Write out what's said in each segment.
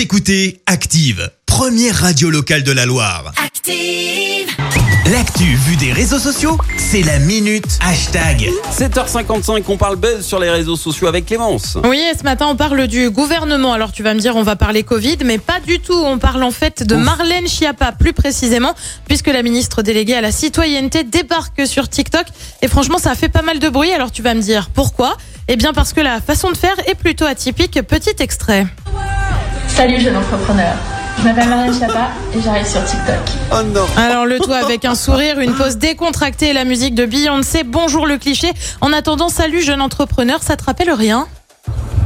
Vous écoutez Active, première radio locale de la Loire. Active. L'actu vue des réseaux sociaux, c'est la minute hashtag. 7h55, on parle buzz sur les réseaux sociaux avec Clémence. Oui, et ce matin, on parle du gouvernement. Alors, tu vas me dire, on va parler Covid, mais pas du tout. On parle en fait de Marlène Schiappa, plus précisément, puisque la ministre déléguée à la citoyenneté débarque sur TikTok. Et franchement, ça a fait pas mal de bruit. Alors, tu vas me dire, pourquoi? Eh bien, parce que la façon de faire est plutôt atypique. Petit extrait. Salut jeune entrepreneur, je m'appelle Marianne Chapa et j'arrive sur TikTok. Oh non Alors, le tout avec un sourire, une pose décontractée et la musique de Beyoncé. Bonjour le cliché. En attendant, salut jeune entrepreneur, ça te rappelle rien?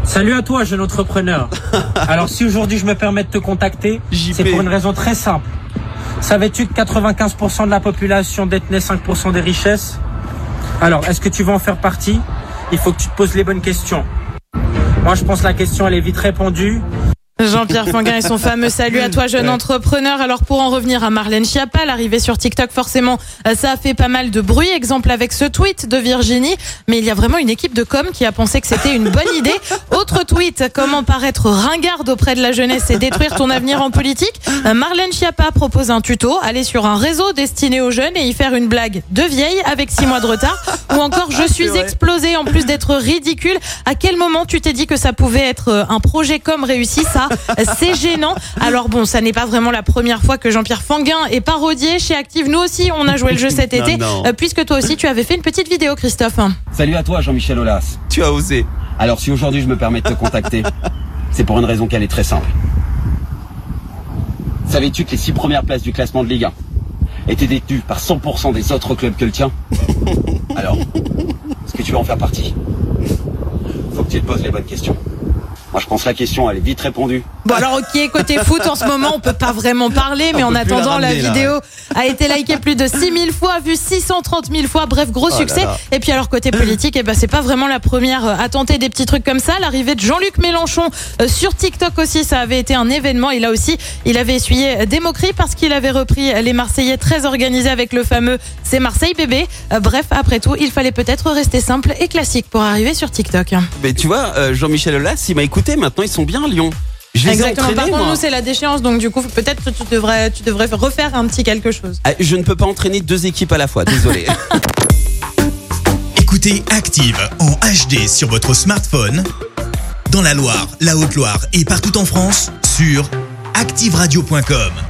Salut à toi, jeune entrepreneur. Alors, si aujourd'hui je me permets de te contacter, c'est pour une raison très simple. Savais-tu que 95% de la population détenait 5% des richesses? Alors, est-ce que tu veux en faire partie? Il faut que tu te poses les bonnes questions. Moi, je pense que la question, elle est vite répondue. Jean-Pierre Fanguin et son fameux salut à toi jeune entrepreneur. Alors pour en revenir à Marlène Schiappa, l'arrivée sur TikTok forcément euh, ça a fait pas mal de bruit. Exemple avec ce tweet de Virginie, mais il y a vraiment une équipe de com qui a pensé que c'était une bonne idée. Autre tweet, comment paraître ringarde auprès de la jeunesse et détruire ton avenir en politique. Euh, Marlène Schiappa propose un tuto, aller sur un réseau destiné aux jeunes et y faire une blague de vieille avec six mois de retard. Ou encore je suis vrai. explosé en plus d'être ridicule. À quel moment tu t'es dit que ça pouvait être euh, un projet comme réussi Ça, c'est gênant. Alors bon, ça n'est pas vraiment la première fois que Jean-Pierre Fanguin est parodié chez Active. Nous aussi, on a joué le jeu cet Non, été, non. euh, puisque toi aussi tu avais fait une petite vidéo, Christophe. Salut à toi Jean-Michel Aulas. Tu as osé. Alors si aujourd'hui je me permets de te contacter, c'est pour une raison qu'elle est très simple. Savais-tu que les six premières places du classement de Ligue 1 étaient détenues par 100% des autres clubs que le tien? Alors, est-ce que tu veux en faire partie? Faut que tu te poses les bonnes questions. Moi je pense que la question elle est vite répondue. Bon alors ok, côté foot en ce moment, on peut pas vraiment parler, mais On en la attendant, la, là, vidéo a été likée plus de 6000 fois, vue 630 000 fois, bref, gros Oh succès. là. Et puis alors côté politique, eh ben c'est pas vraiment la première euh, à tenter des petits trucs comme ça. L'arrivée de Jean-Luc Mélenchon euh, sur TikTok aussi, ça avait été un événement. Et là aussi, il avait essuyé des moqueries parce qu'il avait repris les Marseillais très organisés avec le fameux C'est Marseille bébé. Euh, bref, après tout, il fallait peut-être rester simple et classique pour arriver sur TikTok. Mais tu vois, Jean-Michel Aulas, il m'a écouté, maintenant ils sont bien à Lyon. Je les ai Exactement. Par contre, moi. nous, c'est la déchéance, donc du coup, peut-être que tu devrais, tu devrais refaire un petit quelque chose. Ah, Je ne peux pas entraîner deux équipes à la fois, désolé. Écoutez Active en HD sur votre smartphone, dans la Loire, la Haute-Loire et partout en France, sur activeradio.com.